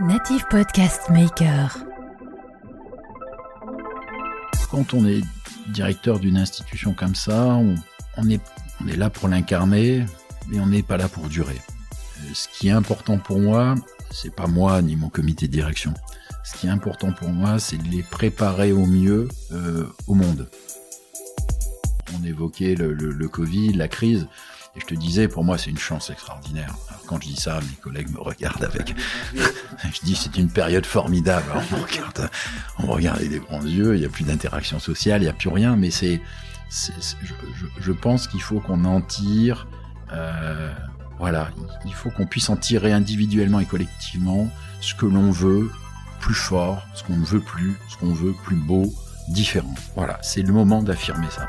Native Podcast Maker. Quand on est directeur d'une institution comme ça, on, est, là pour l'incarner, mais on n'est pas là pour durer. Euh, Ce qui est important pour moi, c'est pas moi ni mon comité de direction. Ce qui est important pour moi, c'est de les préparer au mieux euh, au monde. On évoquait le Covid, la crise. Et je te disais, pour moi, c'est une chance extraordinaire. Quand je dis ça, mes collègues me regardent avec. je dis, c'est une période formidable. On me regarde, on regarde avec des grands yeux. Il n'y a plus d'interaction sociale, il n'y a plus rien. Mais c'est, je, pense qu'il faut qu'on en tire. Euh, voilà, il faut qu'on puisse en tirer individuellement et collectivement ce que l'on veut plus fort, ce qu'on ne veut plus, ce qu'on veut plus beau, différent. Voilà, c'est le moment d'affirmer ça.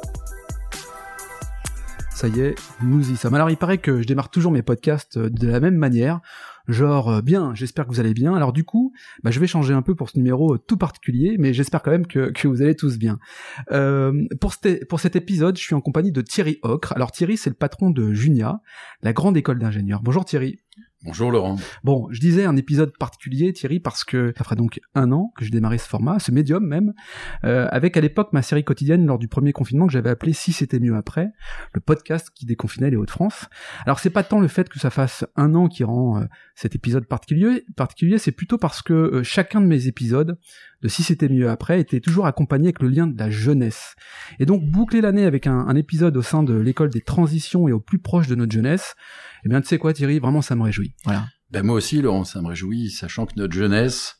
Ça y est, nous y sommes. Alors il paraît que je démarre toujours mes podcasts de la même manière, genre bien, j'espère que vous allez bien. Alors du coup, bah, je vais changer un peu pour ce numéro tout particulier, mais j'espère quand même que, vous allez tous bien. Euh, pour, cet, pour cet épisode, je suis en compagnie de Thierry Ocre. Alors Thierry, c'est le patron de Junia, la grande école d'ingénieurs. Bonjour Thierry. Bonjour Laurent. Bon, je disais un épisode particulier, Thierry, parce que ça fera donc un an que j'ai démarré ce format, ce médium même, euh, avec à l'époque ma série quotidienne lors du premier confinement que j'avais appelé Si c'était mieux après, le podcast qui déconfinait les Hauts-de-France. Alors c'est pas tant le fait que ça fasse un an qui rend euh, cet épisode particulier, particulier, c'est plutôt parce que euh, chacun de mes épisodes de Si c'était mieux après était toujours accompagné avec le lien de la jeunesse. Et donc boucler l'année avec un, épisode au sein de l'école des transitions et au plus proche de notre jeunesse, eh bien, tu sais quoi, Thierry, vraiment, ça me réjouit. Voilà. Ben moi aussi, Laurent, ça me réjouit, sachant que notre jeunesse,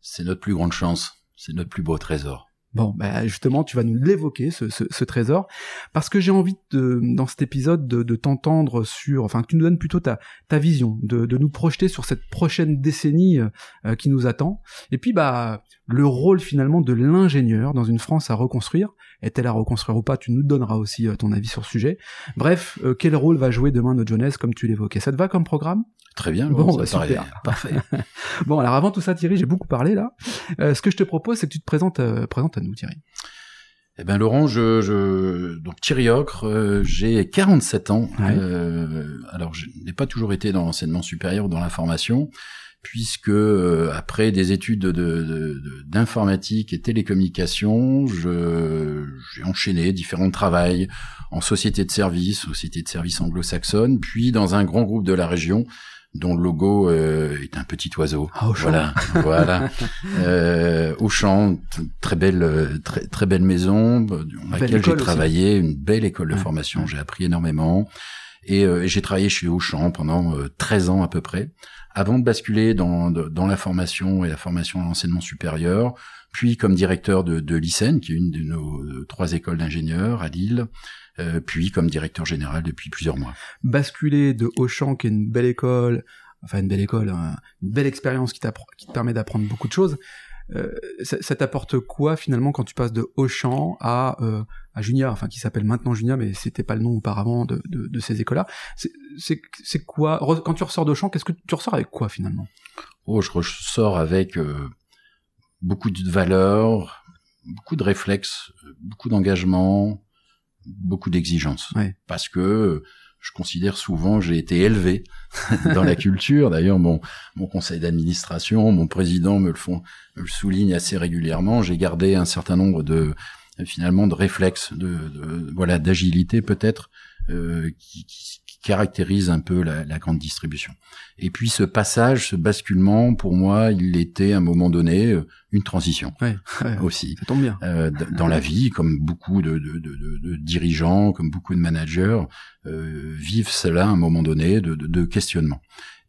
c'est notre plus grande chance, c'est notre plus beau trésor. Bon, ben justement, tu vas nous l'évoquer, ce, trésor, parce que j'ai envie, de, dans cet épisode, de, t'entendre sur, enfin, que tu nous donnes plutôt ta, vision, de, de nous projeter sur cette prochaine décennie euh, qui nous attend, et puis, bah, le rôle finalement de l'ingénieur dans une France à reconstruire, est-elle à reconstruire ou pas, tu nous donneras aussi euh, ton avis sur ce sujet. Bref, euh, quel rôle va jouer demain notre jeunesse, comme tu l'évoquais? Ça te va comme programme? Très bien, bon, bah, super. parfait. bon, alors avant tout ça, Thierry, j'ai beaucoup parlé là. Euh, ce que je te propose, c'est que tu te présentes, euh, présentes à nous, Thierry. Eh ben Laurent, je, je donc Thierry Ocre, euh, j'ai 47 ans. Ouais. Alors je n'ai pas toujours été dans l'enseignement supérieur ou dans l'information, puisque euh, après des études de, de, d'informatique et télécommunications, j'ai enchaîné différents travails en société de services, société de services anglo-saxonne, puis dans un grand groupe de la région dont le logo euh, est un petit oiseau. Ah, Auchan. Voilà, voilà. Euh, Auchan, très belle, très, très belle maison dans laquelle j'ai travaillé, une belle école de Ouais, formation. J'ai appris énormément et, euh, j'ai travaillé chez Auchan pendant euh, 13 ans à peu près, avant de basculer dans, dans la formation et la formation à l'enseignement supérieur, puis comme directeur de, de l'ICEN, qui est une de nos euh, trois écoles d'ingénieurs à Lille, euh, puis comme directeur général depuis plusieurs mois. Basculer de Auchan, qui est une belle école, enfin une belle école, hein, une belle expérience qui, qui te permet d'apprendre beaucoup de choses. Euh, ça, ça t'apporte quoi finalement quand tu passes de Auchan à euh, à Junia, enfin qui s'appelle maintenant Junia, mais c'était pas le nom auparavant de, de, de ces écoles-là. C'est- quoi quand tu ressors d'Auchan Qu'est-ce que tu ressors avec quoi finalement? Oh, je ressors avec euh, beaucoup de valeurs, beaucoup de réflexes, beaucoup d'engagement, beaucoup d'exigences. Ouais. Parce que je considère souvent j'ai été élevé dans la culture. D'ailleurs, mon, conseil d'administration, mon président me le font, me le souligne assez régulièrement. J'ai gardé un certain nombre de finalement de réflexes, de, voilà, d'agilité peut-être, euh, qui caractérise un peu la, la grande distribution. Et puis ce passage, ce basculement, pour moi, il était à un moment donné euh, une transition Ouais, ouais, aussi. ça tombe bien. Euh, dans la vie, comme beaucoup de, de, de, de- dirigeants, comme beaucoup de managers, euh, vivent cela à un moment donné de, de, de questionnement.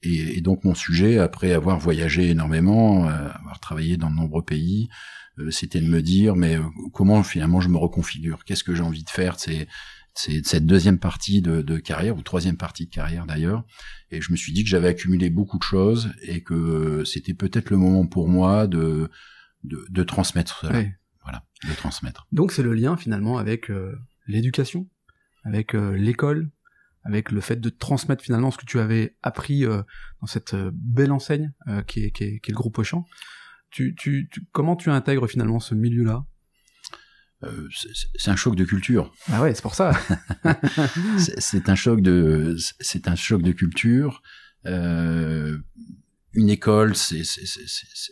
Et, et donc mon sujet, après avoir voyagé énormément, euh, avoir travaillé dans de nombreux pays, euh, c'était de me dire, mais comment finalement je me reconfigure? Qu'est-ce que j'ai envie de faire de ces, c'est cette deuxième partie de, de, carrière ou troisième partie de carrière d'ailleurs. Et je me suis dit que j'avais accumulé beaucoup de choses et que c'était peut-être le moment pour moi de de, de transmettre cela. Voilà, de transmettre. Donc c'est le lien finalement avec euh, l'éducation, avec euh, l'école, avec le fait de transmettre finalement ce que tu avais appris euh, dans cette belle enseigne qui est, qui, est, qui, est, le groupe Auchan. Tu, tu, tu, comment tu intègres finalement ce milieu-là? Euh, c'est un choc de culture. Ah ouais, c'est pour ça. c'est un choc de, c'est un choc de culture. Euh, une école, c'est, ce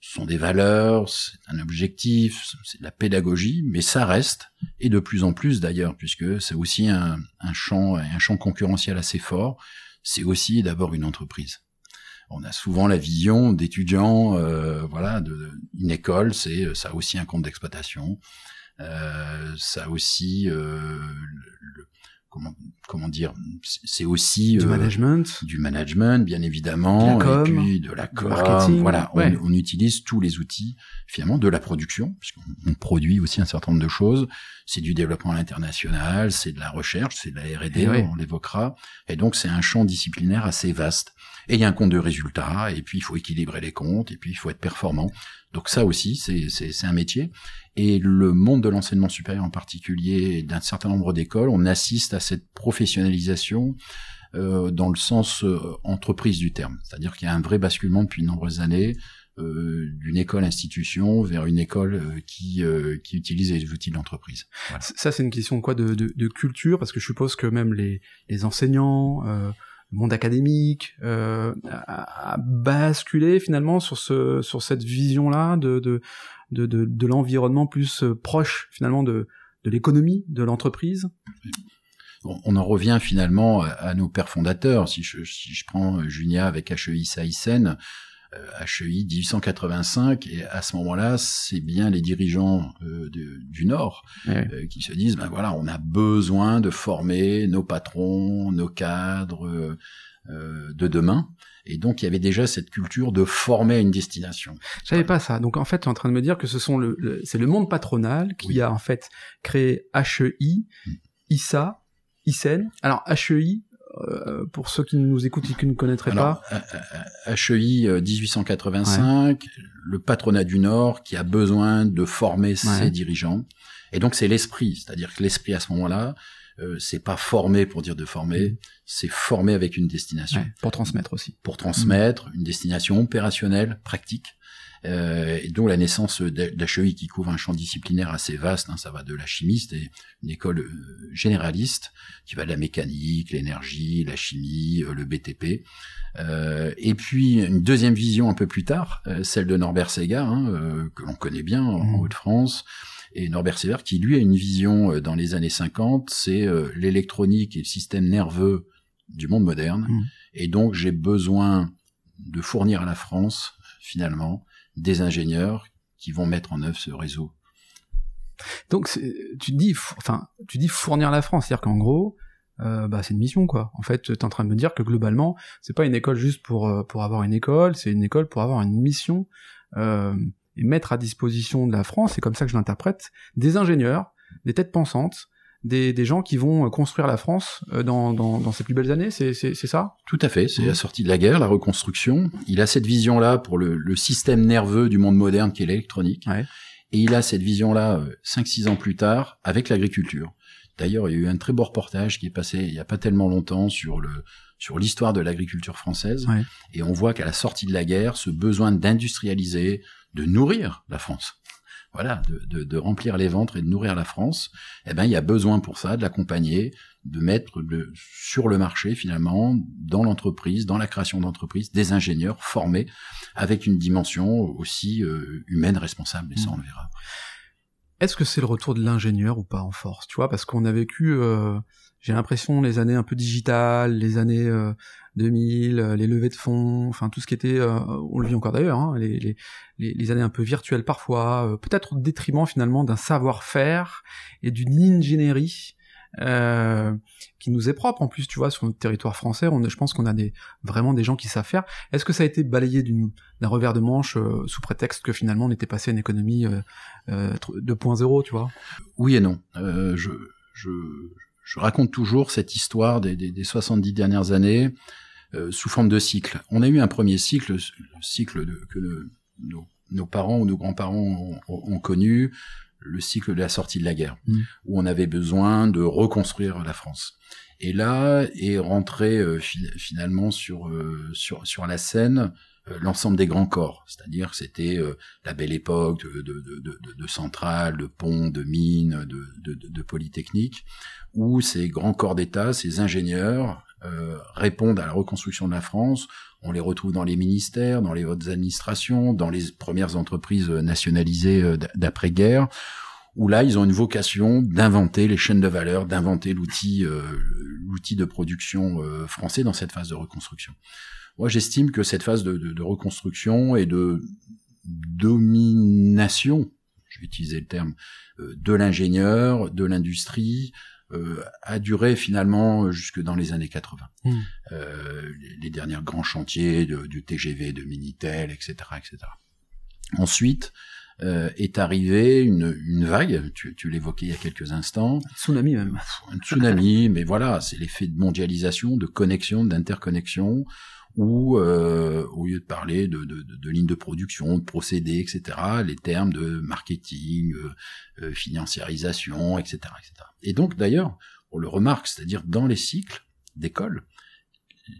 sont des valeurs, c'est un objectif, c'est de la pédagogie, mais ça reste, et de plus en plus d'ailleurs, puisque c'est aussi un, un champ, un champ concurrentiel assez fort. C'est aussi d'abord une entreprise on a souvent la vision d'étudiants, euh, voilà, de, une école, c'est ça a aussi un compte d'exploitation, euh, ça a aussi euh, le, comment comment dire, c'est aussi du management, du management bien évidemment, de la et puis de la com, marketing, voilà, on, on, utilise tous les outils finalement de la production, puisqu'on produit aussi un certain nombre de choses. C'est du développement à l'international, c'est de la recherche, c'est de la R&D, on l'évoquera, et donc c'est un champ disciplinaire assez vaste. Et il y a un compte de résultats, et puis il faut équilibrer les comptes, et puis il faut être performant. Donc ça aussi, c'est un métier. Et le monde de l'enseignement supérieur en particulier, d'un certain nombre d'écoles, on assiste à cette professionnalisation euh, dans le sens euh, entreprise du terme. C'est-à-dire qu'il y a un vrai basculement depuis de nombreuses années euh, d'une école-institution vers une école euh, qui, euh, qui utilise les outils de l'entreprise. Ça, c'est une question quoi de, de, de, culture, parce que je suppose que même les, les enseignants monde académique euh, a, a, finalement sur ce sur cette vision là de de de, de, l'environnement plus euh, proche finalement de de l'économie de l'entreprise on en revient finalement à nos pères fondateurs. Si je, si je prends Junia avec HEI Saïsen, HEI 1885 et à ce moment-là, c'est bien les dirigeants euh, de, du Nord euh, qui se disent ben voilà, on a besoin de former nos patrons, nos cadres euh, de demain. Et donc il y avait déjà cette culture de former à une destination. Je savais pas ça. Donc en fait, tu es en train de me dire que ce sont le, c'est le monde patronal qui a en fait créé HEI, hmm. ISA, ISEN. Alors HEI, euh, pour ceux qui nous écoutent et qui ne connaîtraient pas HEI 1885, le patronat du Nord qui a besoin de former ses dirigeants. Et donc c'est l'esprit, c'est-à-dire que l'esprit à ce moment-là, euh, c'est pas former pour dire de former, mm. c'est former avec une destination. Ouais, pour transmettre aussi. Pour transmettre une destination opérationnelle, pratique. Euh, et donc la naissance d'HEI qui couvre un champ disciplinaire assez vaste, hein, ça va de la chimiste et une école euh, généraliste qui va de la mécanique, l'énergie, la chimie, le BTP. Euh, et puis une deuxième vision un peu plus tard, celle de Norbert Segar, hein, que l'on connaît bien en mmh. Et Norbert Segar qui lui a une vision dans les années 50, c'est l'électronique et le système nerveux du monde moderne. Mmh. Et donc j'ai besoin de fournir à la France, finalement, des ingénieurs qui vont mettre en œuvre ce réseau. Donc tu dis, enfin, tu dis fournir la France, c'est-à-dire qu'en gros, euh, bah, c'est une mission quoi. En fait, tu es en train de me dire que globalement, c'est pas une école juste pour euh, pour avoir une école, c'est une école pour avoir une mission euh, et mettre à disposition de la France, c'est comme ça que je l'interprète, des ingénieurs, des têtes pensantes, des, des, gens qui vont construire la France euh, dans, dans, dans ses plus belles années, c'est ça? Tout à fait, c'est la sortie de la guerre, la reconstruction. Il a cette vision-là pour le, le, système nerveux du monde moderne qui est l'électronique. Ouais. Et il a cette vision-là 5-6 euh, ans plus tard avec l'agriculture. D'ailleurs, il y a eu un très beau reportage qui est passé il n'y a pas tellement longtemps sur le sur l'histoire de l'agriculture française. Ouais. Et on voit qu'à la sortie de la guerre, ce besoin d'industrialiser, de nourrir la France, voilà, de, de, de, remplir les ventres et de nourrir la France, eh ben il y a besoin pour ça de l'accompagner, de mettre le, sur le marché finalement, dans l'entreprise, dans la création d'entreprises, des ingénieurs formés avec une dimension aussi euh, humaine responsable. Et ça, on le verra. Est-ce que c'est le retour de l'ingénieur ou pas en force? Tu vois, parce qu'on a vécu, euh, j'ai l'impression, les années un peu digitales, les années euh, 2000, euh, les levées de fonds, enfin tout ce qui était, euh, on le vit encore d'ailleurs, hein, les, années un peu virtuelles parfois, euh, peut-être au détriment finalement d'un savoir-faire et d'une ingénierie qui nous est propre en plus, tu vois, sur notre territoire français. On, je pense qu'on a des, vraiment des gens qui savent faire. Est-ce que ça a été balayé d'un revers de manche sous prétexte que finalement on était passé à une économie 2.0, tu vois? Oui et non. je raconte toujours cette histoire des 70 dernières années euh, sous forme de cycle. On a eu un premier cycle, le cycle de, que nos, nos, parents ou nos grands-parents ont, ont, connu, le cycle de la sortie de la guerre, mmh. où on avait besoin de reconstruire la France. Et là est rentré euh, finalement sur, euh, sur, sur la scène l'ensemble des grands corps, c'est-à-dire que c'était la belle époque de, de, de, de, centrales, de ponts, de mines, de, de, de polytechniques, où ces grands corps d'État, ces ingénieurs euh, répondent à la reconstruction de la France. On les retrouve dans les ministères, dans les hautes administrations, dans les premières entreprises nationalisées d'après-guerre, où là, ils ont une vocation d'inventer les chaînes de valeur, d'inventer l'outil, l'outil de production français dans cette phase de reconstruction. Moi, j'estime que cette phase de, de, de, reconstruction et de domination, je vais utiliser le terme, euh, de l'ingénieur, de l'industrie, euh, a duré finalement jusque dans les années 80. Mmh. Euh, les, les, derniers grands chantiers de, du TGV, de Minitel, etc., etc. Ensuite, euh, est arrivée une, une vague, tu, tu l'évoquais il y a quelques instants. Un tsunami même. Un tsunami, mais voilà, c'est l'effet de mondialisation, de connexion, d'interconnexion où, euh, au lieu de parler de, de, de, de lignes de production, de procédés, etc., les termes de marketing, euh, euh, financiarisation, etc., etc. Et donc, d'ailleurs, on le remarque, c'est-à-dire dans les cycles d'école,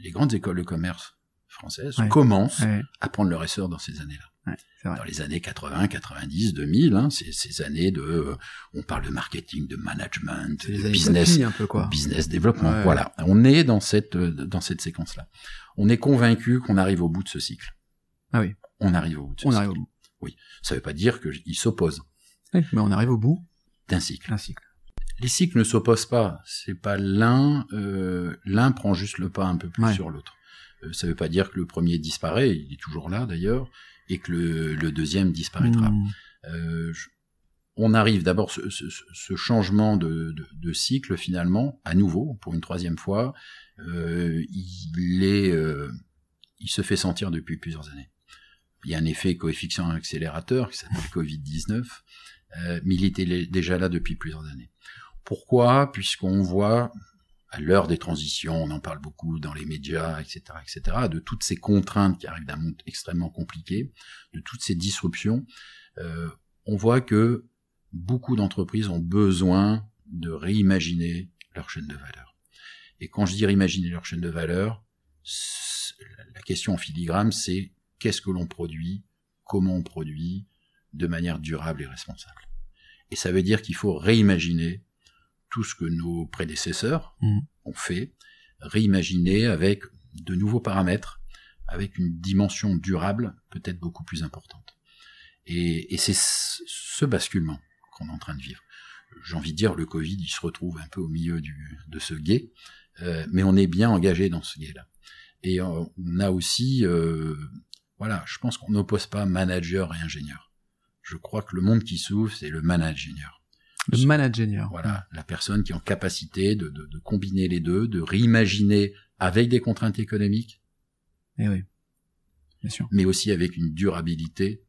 les grandes écoles de commerce françaises commencent à prendre leur essor dans ces années-là. Ouais, dans les années 80, 90, 2000, hein, ces, ces années de, euh, on parle de marketing, de management, de business, un peu, quoi. business développement. Voilà, on est dans cette euh, dans cette séquence-là. On est convaincu qu'on arrive au bout de ce cycle. Ah oui. On arrive au bout de ce on cycle. Arrive au bout. Oui, ça veut pas dire qu'il s'oppose. Oui, mais on arrive au bout d'un cycle. Un cycle. Les cycles ne s'opposent pas. C'est pas l'un, euh, l'un prend juste le pas un peu plus ouais. sur l'autre. Euh, ça veut pas dire que le premier disparaît. Il est toujours là d'ailleurs et que le, le deuxième disparaîtra. Mmh. Euh, je, on arrive d'abord ce, ce, ce, changement de, de, de, cycle finalement à nouveau pour une troisième fois. Euh, il est, euh, il se fait sentir depuis plusieurs années. Il y a un effet coefficient accélérateur qui s'appelle Covid-19, euh, mais il était déjà là depuis plusieurs années. Pourquoi? Puisqu'on voit à l'heure des transitions, on en parle beaucoup dans les médias, etc., etc., de toutes ces contraintes qui arrivent d'un monde extrêmement compliqué, de toutes ces disruptions, euh, on voit que beaucoup d'entreprises ont besoin de réimaginer leur chaîne de valeur. Et quand je dis réimaginer leur chaîne de valeur, la question en filigrane, c'est qu'est-ce que l'on produit, comment on produit, de manière durable et responsable. Et ça veut dire qu'il faut réimaginer tout ce que nos prédécesseurs mmh. ont fait, réimaginer avec de nouveaux paramètres, avec une dimension durable peut-être beaucoup plus importante. Et, et c'est ce basculement qu'on est en train de vivre. J'ai envie de dire, le Covid, il se retrouve un peu au milieu du, de ce guet, euh, mais on est bien engagé dans ce guet-là. Et on a aussi, euh, voilà, je pense qu'on n'oppose pas manager et ingénieur. Je crois que le monde qui s'ouvre, c'est le manager. Le manager. Voilà, la personne qui est en capacité de, de, de, combiner les deux, de réimaginer avec des contraintes économiques. Eh oui, bien sûr. Mais aussi avec une durabilité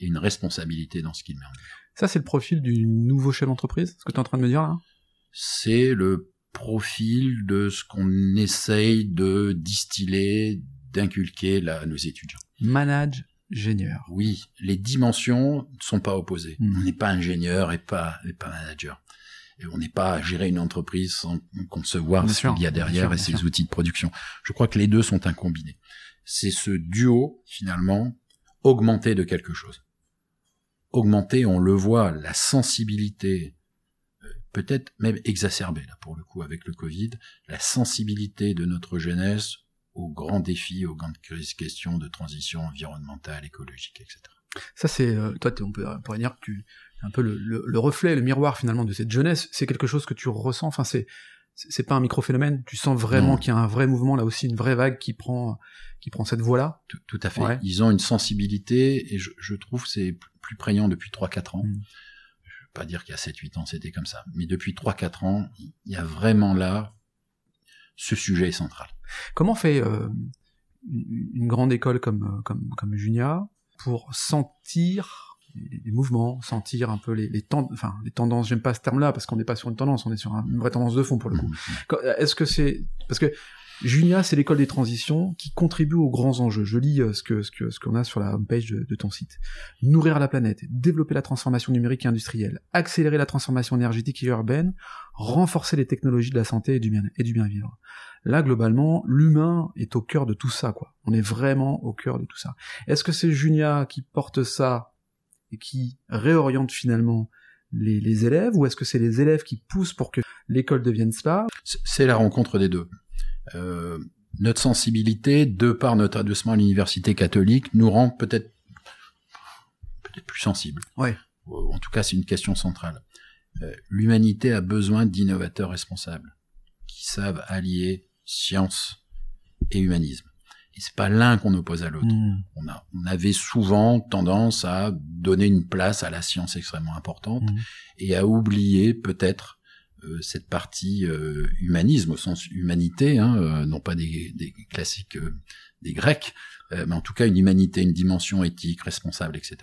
et une responsabilité dans ce qu'il met en œuvre. Ça, c'est le profil du nouveau chef d'entreprise, ce que tu es en train de me dire là? C'est le profil de ce qu'on essaye de distiller, d'inculquer là à nos étudiants. Manage ingénieur. Oui, les dimensions ne sont pas opposées. Mmh. On n'est pas ingénieur et pas, et pas manager. Et on n'est pas à gérer une entreprise sans concevoir ce qu'il y a derrière et ses outils de production. Je crois que les deux sont incombinés. C'est ce duo, finalement, augmenté de quelque chose. Augmenté, on le voit, la sensibilité, peut-être même exacerbée, là, pour le coup, avec le Covid, la sensibilité de notre jeunesse aux grands défis, aux grandes questions de transition environnementale, écologique, etc. Ça, c'est, euh, toi, on, peut, on dire que tu es un peu le, le, le, reflet, le miroir finalement de cette jeunesse. C'est quelque chose que tu ressens. Enfin, c'est c'est pas un micro-phénomène. Tu sens vraiment qu'il y a un vrai mouvement là aussi, une vraie vague qui prend qui prend cette voie-là. Tout, tout, à fait. Ouais. Ils ont une sensibilité et je, je trouve c'est plus prégnant depuis 3-4 ans. Mm. Je veux pas dire qu'il y a 7-8 ans c'était comme ça, mais depuis 3-4 ans, il y a vraiment là ce sujet est central. Comment fait euh, une grande école comme, comme, comme Junia pour sentir les, mouvements, sentir un peu les, les, tend enfin, les tendances. J'aime pas ce terme-là parce qu'on n'est pas sur une tendance, on est sur une vraie tendance de fond pour le coup. Est-ce que c'est parce que Junia, c'est l'école des transitions qui contribue aux grands enjeux. Je lis euh, ce que ce que ce qu'on a sur la homepage de, ton site. Nourrir la planète, développer la transformation numérique et industrielle, accélérer la transformation énergétique et urbaine, renforcer les technologies de la santé et du bien et du bien vivre. Là, globalement, l'humain est au cœur de tout ça, quoi. On est vraiment au cœur de tout ça. Est-ce que c'est Junia qui porte ça et qui réoriente finalement les, les élèves, ou est-ce que c'est les élèves qui poussent pour que l'école devienne cela? C'est la rencontre des deux. Euh, notre sensibilité, de par notre adossement à l'université catholique, nous rend peut-être peut-être plus sensibles. Ouais. En tout cas, c'est une question centrale. Euh, L'humanité a besoin d'innovateurs responsables qui savent allier science et humanisme. Et c'est pas l'un qu'on oppose à l'autre. Mmh. On, a, on avait souvent tendance à donner une place à la science extrêmement importante Mmh. et à oublier peut-être euh, cette partie euh, humanisme au sens humanité, hein, euh, non pas des, des classiques euh, des Grecs, euh, mais en tout cas une humanité, une dimension éthique, responsable, etc.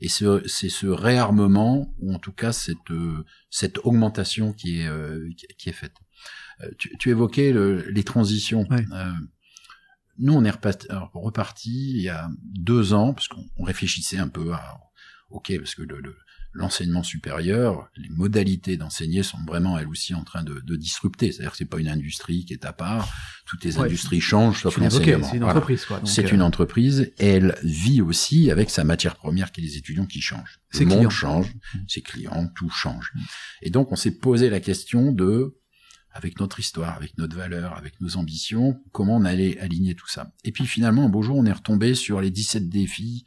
Et ce- c'est ce réarmement ou en tout cas cette euh, cette augmentation qui est euh, qui- est faite. Euh, tu, tu évoquais le- les transitions. Euh, nous, on est reparti, il y a deux ans, parce qu'on on réfléchissait un peu à, ok, parce que le, le- l'enseignement supérieur, les modalités d'enseigner sont vraiment elles aussi en train de, de disrupter. C'est-à-dire que c'est pas une industrie qui est à part. Toutes les Ouais. industries changent, sauf l'enseignement. c'est une Voilà. entreprise, quoi. C'est euh, une entreprise et elle vit aussi avec sa matière première qui est les étudiants qui changent. Ses Le monde clients. change, ses clients, tout change. Et donc on s'est posé la question de, avec notre histoire, avec notre valeur, avec nos ambitions, comment on allait aligner tout ça. Et puis finalement, un beau jour, on est retombé sur les 17 défis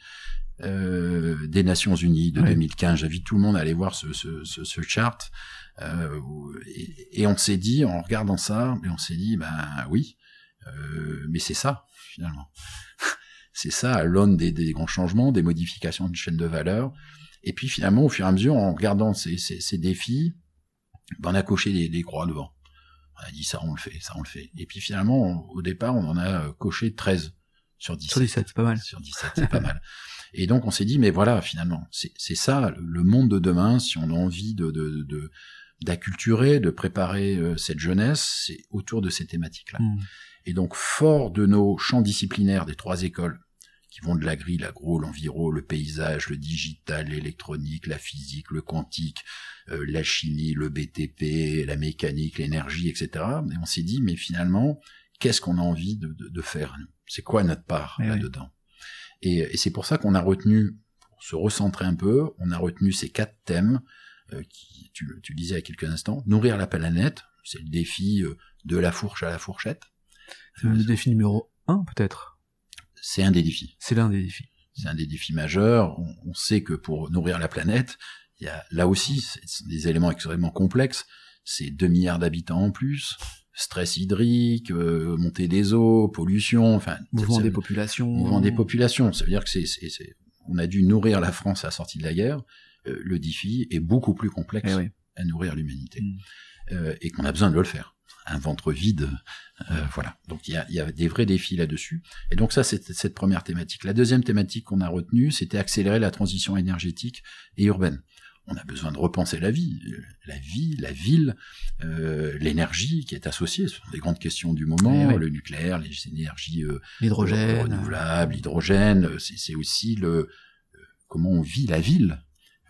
euh, des Nations Unies de Ouais. 2015. J'invite tout le monde à aller voir ce, ce, ce, ce chart. Euh, et, et on s'est dit, en regardant ça, et on s'est dit, ben oui, euh, mais c'est ça finalement. c'est ça à l'aune des, des grands changements, des modifications de chaîne de valeur. Et puis finalement, au fur et à mesure, en regardant ces, ces, ces défis, ben, on a coché les, les croix devant. On a dit ça, on le fait, ça, on le fait. Et puis finalement, on- au départ, on en a coché 13 sur 17. Sur 17, c'est pas mal. Sur 17, c'est pas mal. Et donc on s'est dit, mais voilà, finalement, c'est ça le- monde de demain, si on a envie de de- de- d'acculturer, de, préparer euh, cette jeunesse, c'est autour de ces thématiques-là. Mmh. Et donc, fort de nos champs disciplinaires des trois écoles, qui vont de l'agri, l'agro, l'enviro, le paysage, le digital, l'électronique, la physique, le quantique, euh, la chimie, le BTP, la mécanique, l'énergie, etc. Et on s'est dit, mais finalement, qu'est-ce qu'on a envie de, de- de faire nous? C'est quoi notre part Eh là-dedans Et, et c'est pour ça qu'on a retenu, pour se recentrer un peu, on a retenu ces quatre thèmes euh, qui, tu, le- tu le disais il y a quelques instants, nourrir la planète, c'est le défi euh, de la fourche à la fourchette. C'est le défi numéro 1, peut-être? C'est un des défis. C'est l'un des défis. C'est un des défis majeurs. On, on sait que pour nourrir la planète, il y a là aussi des éléments extrêmement complexes. C'est 2 milliards d'habitants en plus, stress hydrique, euh, montée des eaux, pollution, enfin Mouvement des populations. mouvement des populations. Ça veut dire que c'est, c'est, c'est- on a dû nourrir la France à la sortie de la guerre. Euh, le défi est beaucoup plus complexe Eh oui. à nourrir l'humanité. Mm. Euh, et qu'on a besoin de le faire. Un ventre vide, voilà. Donc il y a, il y a des vrais défis là-dessus. Et donc ça, c'est cette première thématique. La deuxième thématique qu'on a retenue, c'était accélérer la transition énergétique et urbaine. On a besoin de repenser la vie, euh, la vie, la ville, euh, l'énergie qui est associée. Ce sont des grandes questions du moment. Eh oui. Le nucléaire, les énergies euh, L'hydrogène. renouvelable, l'hydrogène, c'est c'est aussi le euh, comment on vit la ville.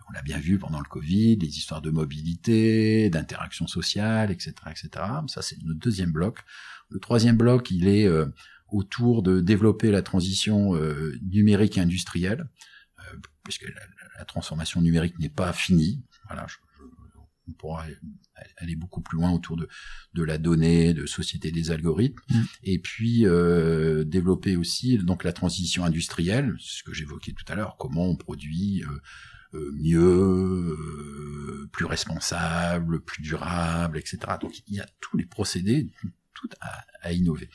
On l'a bien vu pendant le Covid, les histoires de mobilité, d'interaction sociale, etc., etc. Ça, c'est notre deuxième bloc. Le troisième bloc, il est euh, autour de développer la transition euh, numérique et industrielle, euh, puisque la, la- transformation numérique n'est pas finie. Voilà, je- je- on pourra aller beaucoup plus loin autour de, de la donnée, de société des algorithmes, Mm. et puis euh, développer aussi donc la transition industrielle, ce que j'évoquais tout à l'heure, comment on produit euh, euh, mieux, euh, plus responsable, plus durable, etc. Donc il y a tous les procédés, tout à, à innover.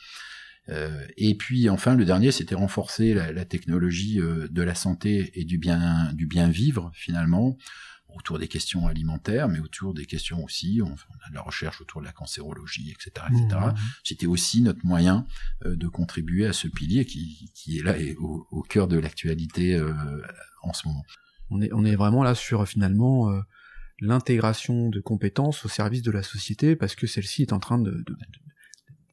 Euh, et puis enfin le dernier, c'était renforcer la, la technologie euh, de la santé et du bien du bien vivre finalement autour des questions alimentaires, mais autour des questions aussi, on, a de la recherche autour de la cancérologie, etc., etc. Mmh. C'était aussi notre moyen euh, de contribuer à ce pilier qui, qui est là et au, au cœur de l'actualité euh, en ce moment. On est, on est vraiment là sur finalement euh, l'intégration de compétences au service de la société parce que celle-ci est en train de, de, de-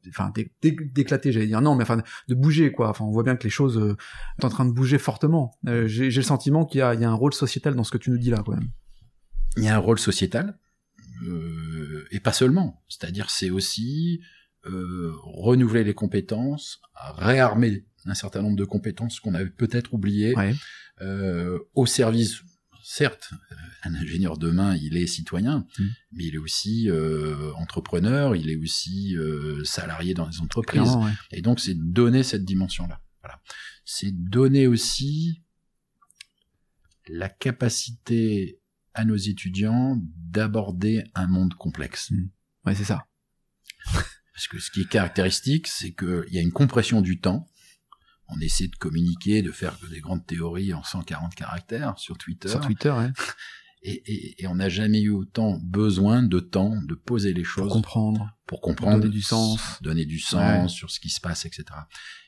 enfin d'é- d'é- d'éclater j'allais dire non mais enfin de bouger quoi enfin on voit bien que les choses euh, sont en train de bouger fortement Euh, j'ai le sentiment qu'il y a, il y a un rôle sociétal dans ce que tu nous dis là quand même Il y a un rôle sociétal, euh, et pas seulement. C'est-à-dire, c'est aussi renouveler les compétences, réarmer un certain nombre de compétences qu'on avait peut-être oubliées ouais au service. Certes, euh, un ingénieur demain, il est citoyen, Mm. mais il est aussi euh, entrepreneur, il est aussi euh, salarié dans les entreprises. ouais. Et donc, c'est donner cette dimension-là. Voilà. C'est donner aussi la capacité à nos étudiants d'aborder un monde complexe. ouais c'est ça Parce que ce qui est caractéristique, c'est qu'il y a une compression du temps. On essaie de communiquer, de faire des grandes théories en 140 caractères sur Twitter. sur Twitter Et, et- et on n'a jamais eu autant besoin de temps de poser les pour choses comprendre pour comprendre, Donner du sens. donner du sens Ouais. sur ce qui se passe, etc.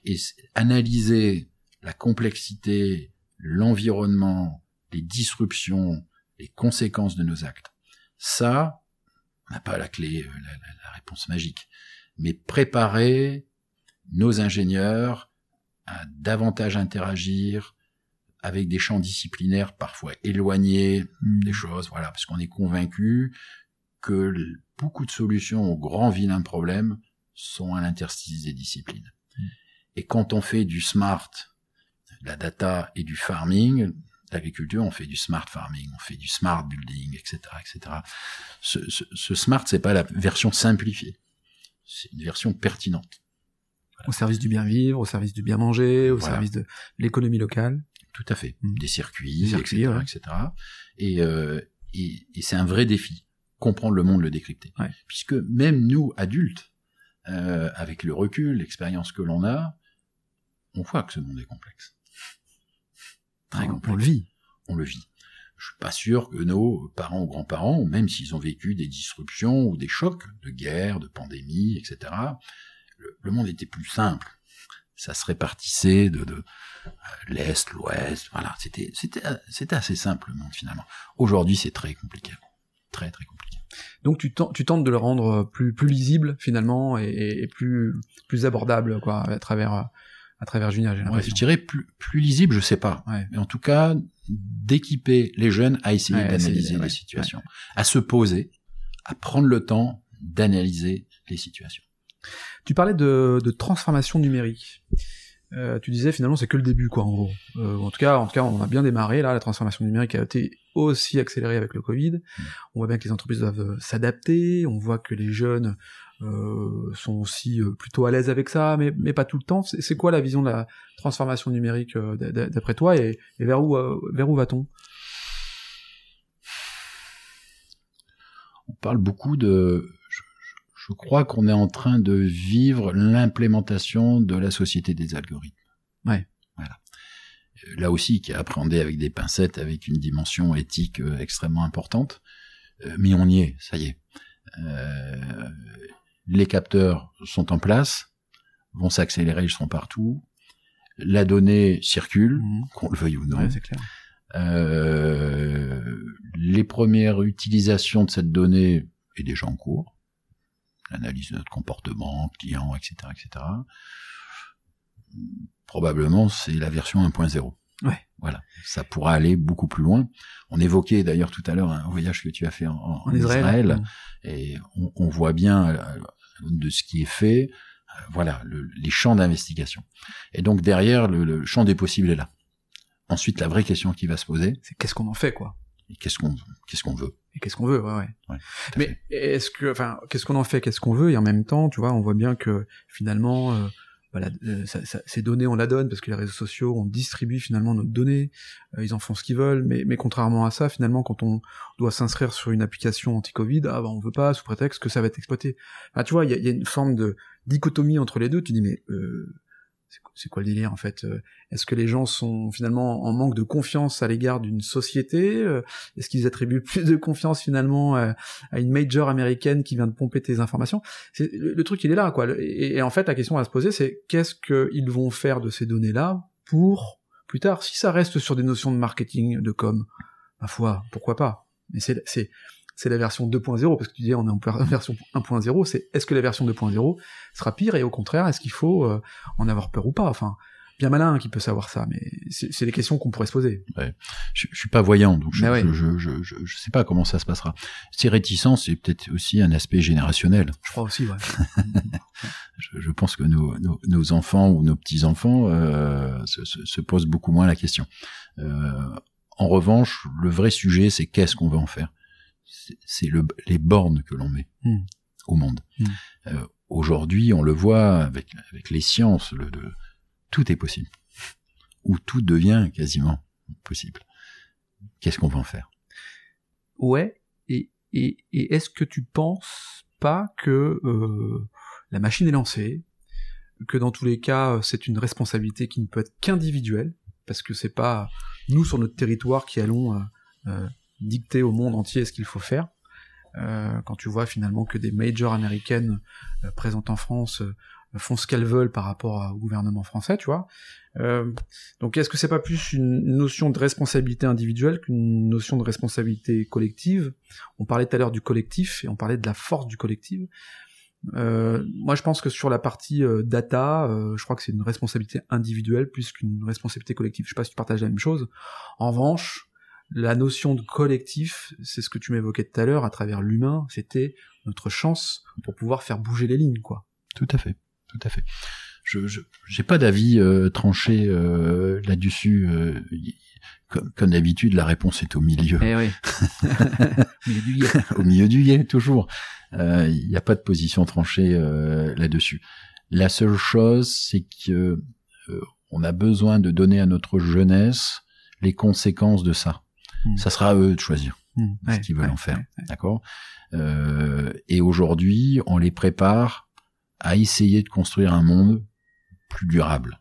Et analyser la complexité, l'environnement, les disruptions, les conséquences de nos actes. Ça, on n'a pas la clé, euh, la, la- la réponse magique. Mais préparer nos ingénieurs à davantage interagir avec des champs disciplinaires parfois éloignés des choses, voilà, parce qu'on est convaincu que beaucoup de solutions aux grands vilains problèmes sont à l'interstice des disciplines. Mm. Et quand on fait du smart, de la data et du farming, l'agriculture, on fait du smart farming, on fait du smart building, etc., etc. Ce, ce, ce smart, c'est pas la version simplifiée, c'est une version pertinente. Au service du bien vivre au service du bien manger au Voilà. service de l'économie locale Tout à fait. Mm. Des circuits, Des circuits, etc., ouais. etc. Et, euh, et, et c'est un vrai défi, comprendre le monde, le décrypter. Ouais. Puisque même nous, adultes, euh, avec le recul, l'expérience que l'on a, on voit que ce monde est complexe. Très on, complexe. on le vit On le vit. Je suis pas sûr que nos parents ou grands-parents, même s'ils ont vécu des disruptions ou des chocs de guerre, de pandémie, etc., le, monde était plus simple. Ça se répartissait de, de euh, l'est, l'ouest, voilà. C'était, c'était, c'était assez simple le monde finalement. Aujourd'hui, c'est très compliqué, très très compliqué. Donc tu, tentes- tu tentes de le rendre plus plus lisible finalement et, plus plus abordable quoi à travers euh, à travers Junia j'ai Ouais, je l'impression. dirais plus, plus lisible, je sais pas. Ouais. Mais en tout cas, d'équiper les jeunes à essayer Ouais, d'analyser les situations, à se poser, à prendre le temps d'analyser les situations. Tu parlais de, transformation numérique. Euh, tu disais finalement c'est que le début quoi en gros. Euh, en tout cas en tout cas on a bien démarré là la transformation numérique a été aussi accélérée avec le Covid. On voit bien que les entreprises doivent euh, s'adapter. On voit que les jeunes sont aussi plutôt à l'aise avec ça, mais mais pas tout le temps. C'est quoi la vision de la transformation numérique d'après toi et, et vers où vers où va-t-on? On parle beaucoup de... Je, crois qu'on est en train de vivre l'implémentation de la société des algorithmes. Ouais. Voilà. Euh, Là aussi, qui est appréhendé avec des pincettes, avec une dimension éthique euh, extrêmement importante. Euh, mais on y est, ça y est. Euh, les capteurs sont en place, vont s'accélérer, ils seront partout. La donnée circule, Mhm. qu'on le veuille ou non. Ouais, c'est clair. Euh, les premières utilisations de cette donnée est déjà en cours. L'analyse de notre comportement, client, etc., etc. Probablement, c'est la version 1.0. Ouais. Voilà. Ça pourra aller beaucoup plus loin. On évoquait d'ailleurs tout à l'heure un voyage que tu as fait en, en- En en Israël. Israël, et on, on voit bien l'aune de ce qui est fait, euh, voilà, le- les champs d'investigation. Et donc derrière, le, le champ des possibles est là. Ensuite, la vraie question qui va se poser, C'est qu'est-ce qu'on en fait quoi? Et qu'est-ce qu'on qu'est-ce qu'on veut? Et qu'est-ce qu'on veut? Ouais ouais. Mais est-ce que, enfin, qu'est-ce qu'on en fait, qu'est-ce qu'on veut, et en même temps, tu vois, on voit bien que finalement, euh, voilà, euh, ça- ça- ces données, on la donne parce que les réseaux sociaux, on distribue finalement notre données, euh, ils en font ce qu'ils veulent, mais, mais contrairement à ça, finalement, quand on doit s'inscrire sur une application anti-Covid, ah bah on veut pas sous prétexte que ça va être exploité. Enfin, tu vois, il y a, il y a une forme de dichotomie entre les deux. Tu dis mais euh, c'est quoi- le délire en fait Euh, Est-ce que les gens sont finalement en manque de confiance à l'égard d'une société Euh, Est-ce qu'ils attribuent plus de confiance finalement euh, à une major américaine qui vient de pomper tes informations? Le, truc il est là quoi. Et en fait la question à se poser c'est qu'est-ce qu'ils vont faire de ces données là pour plus tard? Si ça reste sur des notions de marketing, de com, ma foi, pourquoi pas? Mais c'est c'est la version 2.0 parce que tu disais on est en version 1.0. C'est est-ce que la version 2.0 sera pire et au contraire est-ce qu'il faut euh, en avoir peur ou pas? Enfin, bien malin qui peut savoir ça, mais c'est les questions qu'on pourrait se poser. Ouais. Je, je suis pas voyant, donc je, je, je, je, je, sais pas comment ça se passera. Ces réticences, c'est peut-être aussi un aspect générationnel. Je crois aussi, ouais. je, pense que nos, nos, nos, enfants ou nos petits enfants euh, se, se, se, posent beaucoup moins la question. Euh, en revanche, le vrai sujet, c'est qu'est-ce qu'on veut en faire? C'est le, les bornes que l'on met hmm. au monde. Hmm. Euh, Aujourd'hui, on le voit avec, avec les sciences, le, le tout est possible. Ou tout devient quasiment possible. Qu'est-ce qu'on va en faire? Ouais, et, et, et est-ce que tu penses pas que euh, la machine est lancée, que dans tous les cas, c'est une responsabilité qui ne peut être qu'individuelle, parce que c'est pas nous sur notre territoire qui allons euh, euh, dicter au monde entier ce qu'il faut faire. Euh, quand tu vois finalement que des majors américaines euh, présentes en France font ce qu'elles veulent par rapport au gouvernement français, tu vois. Euh, donc est-ce que c'est pas plus une notion de responsabilité individuelle qu'une notion de responsabilité collective? On parlait tout à l'heure du collectif et on parlait de la force du collectif. Euh, moi, je pense que sur la partie euh, data, euh, je crois que c'est une responsabilité individuelle plus qu'une responsabilité collective. Je sais pas si tu partages la même chose. En revanche, la notion de collectif, c'est ce que tu m'évoquais tout à l'heure à travers l'humain, c'était notre chance pour pouvoir faire bouger les lignes, quoi. Tout à fait tout à fait. Je j'ai pas d'avis euh, tranché euh, là-dessus. Euh, comme, comme d'habitude, la réponse est au milieu. Eh oui. au milieu du guet. au milieu du guet, toujours. Il n'y a pas de position tranchée là-dessus. La seule chose, c'est que on a besoin de donner à notre jeunesse les conséquences de ça. Hmm. Ça sera à eux de choisir hmm. ce qu'ils veulent en faire, d'accord? et aujourd'hui, on les prépare à essayer de construire un monde plus durable.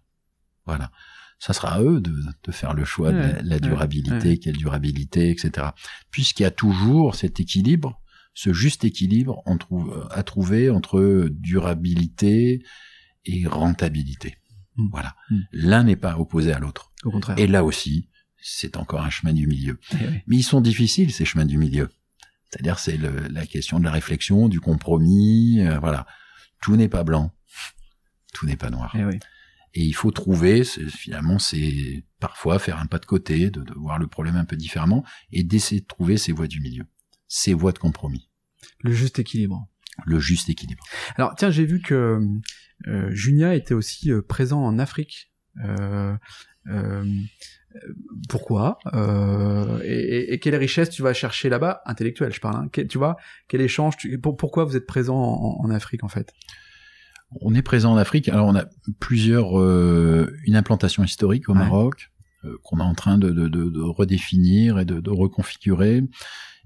Voilà. Ça sera à eux de, de faire le choix de la, durabilité, quelle durabilité, etc. Puisqu'il y a toujours cet équilibre, ce juste équilibre trouve, à trouver entre durabilité et rentabilité. Hmm. Voilà. L'un n'est pas opposé à l'autre. Au contraire. Et là aussi, c'est encore un chemin du milieu. Eh Mais ils sont difficiles, ces chemins du milieu. C'est-à-dire, c'est la question de la réflexion, du compromis, euh, voilà tout n'est pas blanc, tout n'est pas noir. Et, eh Et il faut trouver, finalement, c'est parfois faire un pas de côté, de, voir le problème un peu différemment, et d'essayer de trouver ces voies du milieu, ces voies de compromis. Le juste équilibre. Le juste équilibre. Alors tiens, j'ai vu que euh, Junia était aussi euh, présent en Afrique. Euh pourquoi euh, et, et, quelle richesse tu vas chercher là-bas intellectuelle je parle hein. tu vois quel échange tu, pourquoi vous êtes présent en, Afrique en fait? On est présent en Afrique. Alors on a plusieurs euh, une implantation historique au Maroc euh, qu'on est en train de, de, de, redéfinir et de, reconfigurer.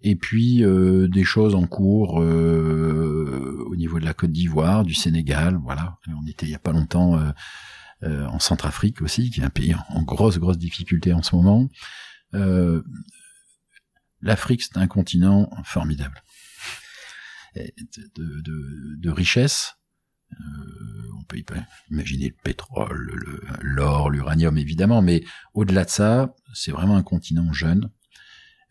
Et puis des choses en cours au niveau de la Côte d'Ivoire du Sénégal voilà. On était il y a pas longtemps euh, en Centrafrique aussi, qui est un pays en, grosse, grosse difficulté en ce moment. Euh, L'Afrique, c'est un continent formidable. De, de, de, richesse, euh, on peut imaginer le pétrole, l'or, l'uranium évidemment, mais au-delà de ça, c'est vraiment un continent jeune.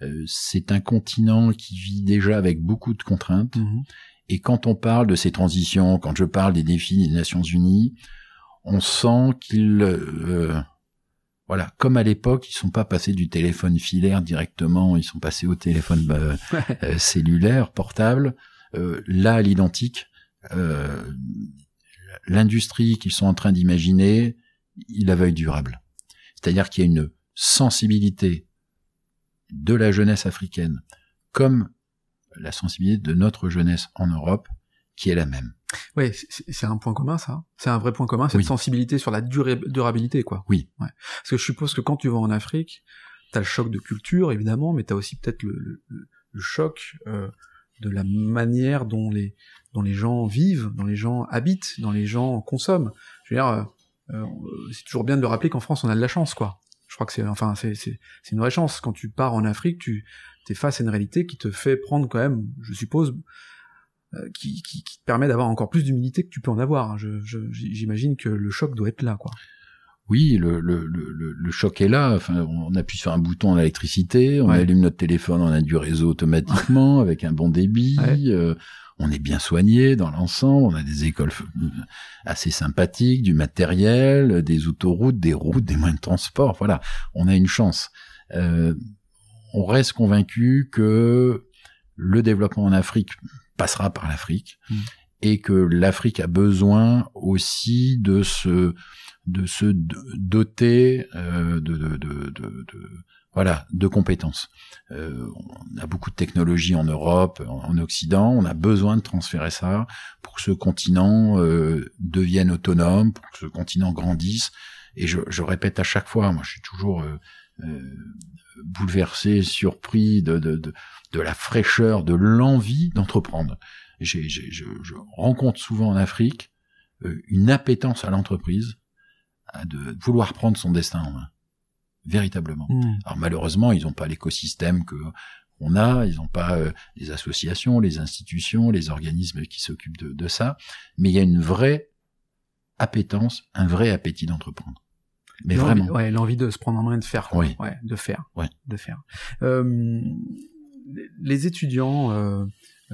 Euh, c'est un continent qui vit déjà avec beaucoup de contraintes. Mm-hmm. Et quand on parle de ces transitions, quand je parle des défis des Nations Unies, on sent qu'ils, euh, voilà, comme à l'époque, ils sont pas passés du téléphone filaire directement, ils sont passés au téléphone bah, euh, cellulaire, portable. Euh, là, à l'identique, l'industrie qu'ils sont en train d'imaginer, il la veuille durable. C'est-à-dire qu'il y a une sensibilité de la jeunesse africaine, comme la sensibilité de notre jeunesse en Europe, qui est la même. Oui, c'est un point commun, ça. C'est un vrai point commun, cette sensibilité sur la durabilité, quoi. Oui. Ouais. Parce que je suppose que quand tu vas en Afrique, t'as le choc de culture, évidemment, mais t'as aussi peut-être le, le, le, choc euh, de la manière dont les, dont les gens vivent, dont les gens habitent, dont les gens consomment. Je veux dire, euh, euh c'est toujours bien de le rappeler qu'en France, on a de la chance, quoi. Je crois que c'est, enfin, c'est, c'est, une vraie chance. Quand tu pars en Afrique, tu es face à une réalité qui te fait prendre quand même, je suppose, euh, qui, te permet d'avoir encore plus d'humilité que tu peux en avoir. J'imagine que le choc doit être là, quoi. oui, le, le, le, le, choc est là. Enfin, on appuie sur un bouton d'électricité, on Ouais. allume notre téléphone, on a du réseau automatiquement avec un bon débit. Ouais. euh, on est bien soigné dans l'ensemble. On a des écoles f- assez sympathiques, du matériel, des autoroutes, des routes, des moyens de transport. Voilà, on a une chance. Euh, on reste convaincu que le développement en Afrique passera par l'Afrique Mm. et que l'Afrique a besoin aussi de se de se doter euh, de, de, de, de- voilà de compétences. Euh, on a beaucoup de technologies en Europe, en, en Occident. On a besoin de transférer ça pour que ce continent euh, devienne autonome, pour que ce continent grandisse. Et je, je répète à chaque fois, moi je suis toujours euh, bouleversé, surpris de, de, de, de la fraîcheur, de l'envie d'entreprendre. J'ai- j'ai- je, je rencontre souvent en Afrique euh, une appétence à l'entreprise, à de vouloir prendre son destin en main, véritablement. Hmm. Alors malheureusement, ils n'ont pas l'écosystème que on a, ils n'ont pas euh, les associations, les institutions, les organismes qui s'occupent de, de ça, mais il y a une vraie appétence, un vrai appétit d'entreprendre. Mais vraiment. Ouais, l'envie de se prendre en main de faire. quoi. Oui. Ouais, de faire. Ouais. De faire. Euh, les étudiants, euh,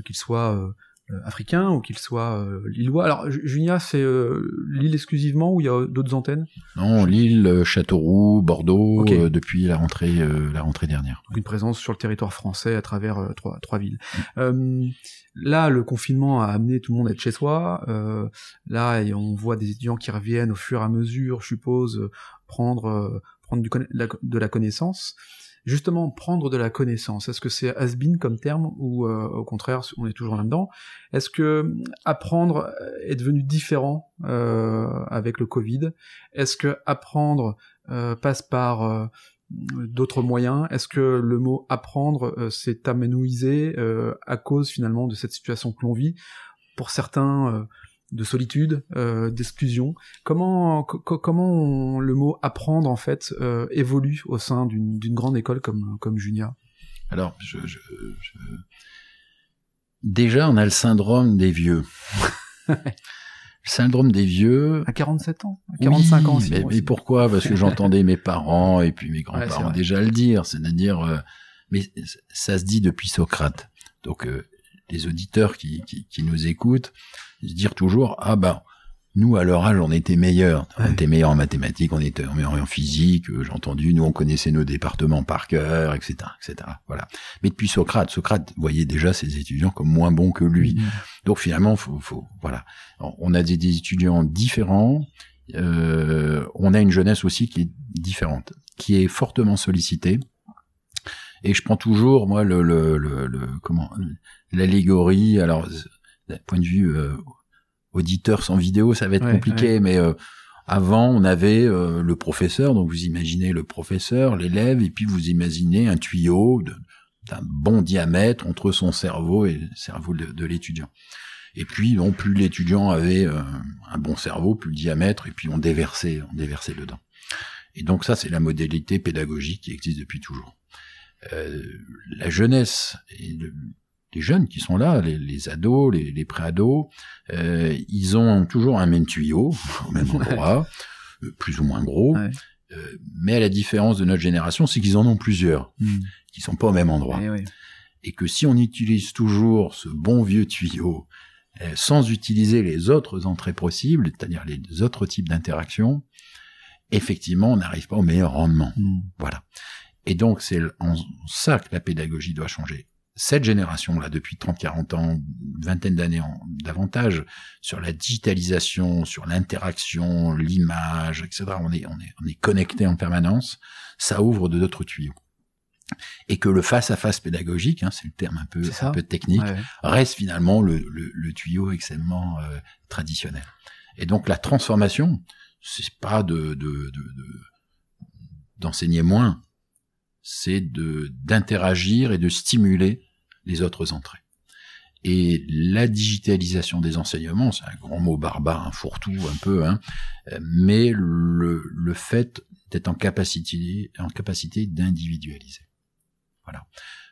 qu'ils soient euh, africains ou qu'ils soient lillois. Alors, Ju- Junia, c'est Lille exclusivement ou il y a d'autres antennes? Non, Lille, Châteauroux, Bordeaux, depuis la rentrée, la rentrée dernière. Donc une présence sur le territoire français à travers trois, trois villes. Euh, là, le confinement a amené tout le monde à être chez soi. Euh, là, et on voit des étudiants qui reviennent au fur et à mesure, je suppose, prendre euh, prendre du de la connaissance. Justement, prendre de la connaissance, est-ce que c'est has-been comme terme ou euh, au contraire, on est toujours là-dedans? Est-ce que euh, apprendre est devenu différent avec le Covid? Est-ce que apprendre passe par d'autres moyens? Est-ce que le mot apprendre s'est euh, à cause finalement de cette situation que l'on vit? Pour certains, de solitude, euh, d'exclusion. Comment co- co- comment on- le mot apprendre en fait euh, évolue au sein d'une grande école comme comme Junia? Alors, je, je, je- déjà, on a le syndrome des vieux. le syndrome des vieux. À 47 ans, à 45 ans. Oui, si mais, mais aussi. pourquoi? Parce que j'entendais mes parents et puis mes grands-parents déjà le dire, c'est-à-dire, euh, mais ça se dit depuis Socrate. Donc, les auditeurs qui, qui, qui nous écoutent, se dire toujours, ah ben, nous à leur âge, on était meilleurs. On Ouais. était meilleurs en mathématiques, on était meilleurs en physique. euh, J'ai entendu, nous on connaissait nos départements par cœur, etc., etc. Voilà. Mais depuis Socrate, Socrate voyait déjà ses étudiants comme moins bons que lui. Mhm. Donc finalement, faut, faut, voilà, on a des, des étudiants différents. euh, on a une jeunesse aussi qui est différente, qui est fortement sollicitée. Et je prends toujours moi le, le, le, le- comment l'allégorie. Alors point de vue euh, auditeur sans vidéo, ça va être Ouais, compliqué, mais euh, avant on avait euh, le professeur. Donc vous imaginez le professeur, l'élève, et puis vous imaginez un tuyau d'un bon diamètre entre son cerveau et le cerveau de, de l'étudiant. Et puis, non, plus l'étudiant avait euh, un bon cerveau, plus le diamètre, et puis on déversait, on déversait dedans. Et donc ça, c'est la modalité pédagogique qui existe depuis toujours. Euh, la jeunesse et le- les jeunes qui sont là, les, les ados, les, les pré-ados, euh, ils ont toujours un même tuyau au même endroit, euh, plus ou moins gros. Ouais. Euh, mais à la différence de notre génération, c'est qu'ils en ont plusieurs, Mhm. qui sont pas au même endroit Eh oui. et que si on utilise toujours ce bon vieux tuyau euh, sans utiliser les autres entrées possibles, c'est-à-dire les autres types d'interactions, effectivement, on n'arrive pas au meilleur rendement. Mhm. Voilà. Et donc, c'est en ça que la pédagogie doit changer. Cette génération-là, depuis 30-40 ans, une vingtaine d'années davantage, sur la digitalisation, sur l'interaction, l'image, etc., on est, on est, on est connecté en permanence, ça ouvre de d'autres tuyaux. Et que le face-à-face pédagogique, hein, c'est le terme un peu, un peu technique, Ouais. reste finalement le, le, le tuyau extrêmement euh, traditionnel. Et donc la transformation, c'est pas de de- de- de- d'enseigner moins, c'est de d'interagir et de stimuler les autres entrées. Et la digitalisation des enseignements, c'est un grand mot barbare, un fourre-tout un peu, hein, mais le, le fait d'être en capacité, en capacité d'individualiser. Voilà.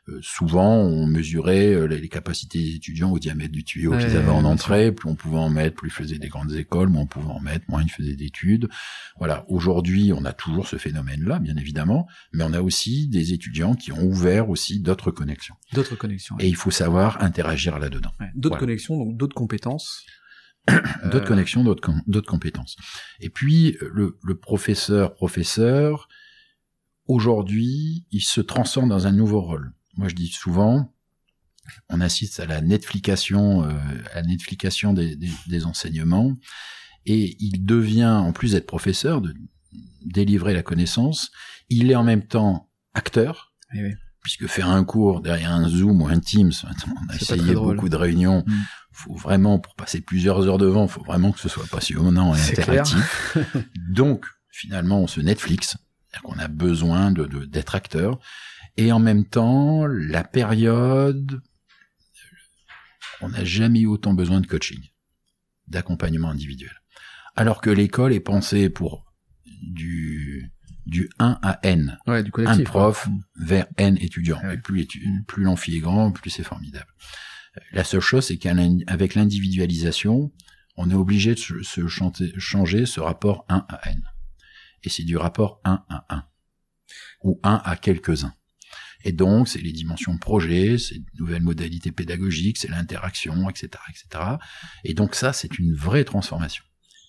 Euh, souvent, on mesurait euh, les capacités des étudiants au diamètre du tuyau Ouais, qu'ils avaient en entrée. Plus on pouvait en mettre, plus ils faisaient des grandes écoles, moins on pouvait en mettre, moins ils faisaient d'études. Voilà. Aujourd'hui, on a toujours ce phénomène-là, bien évidemment, mais on a aussi des étudiants qui ont ouvert aussi d'autres connexions. D'autres connexions. Et il faut savoir interagir là-dedans. Ouais. D'autres Voilà. connexions, donc d'autres compétences. d'autres Euh, connexions, d'autres com- d'autres compétences. Et puis le, le professeur professeur aujourd'hui, il se transforme dans un nouveau rôle. Moi, je dis souvent, on assiste à la Netflication, euh, à la Netflication des, des, des enseignements, et il devient, en plus d'être professeur, de délivrer la connaissance, il est en même temps acteur, oui. puisque faire un cours derrière un Zoom ou un Teams, on a essayé beaucoup de réunions, Mm. faut vraiment, pour passer plusieurs heures devant, faut vraiment que ce soit passionnant et interactif. Donc, finalement, on se Netflix, c'est-à-dire qu'on a besoin de de- d'être acteur, et en même temps, la période, on n'a jamais eu autant besoin de coaching, d'accompagnement individuel. Alors que l'école est pensée pour du, du 1 à N, Ouais, du un prof vers N étudiants. Ouais. Et plus, l'amphi est grand, plus c'est formidable. La seule chose, c'est qu'avec l'individualisation, on est obligé de se, se chanter- changer ce rapport 1 à N. Et c'est du rapport 1 à 1. Ou 1 à quelques-uns. Et donc, c'est les dimensions de projet, c'est de nouvelles modalités pédagogiques, c'est l'interaction, etc., etc. Et donc ça, c'est une vraie transformation.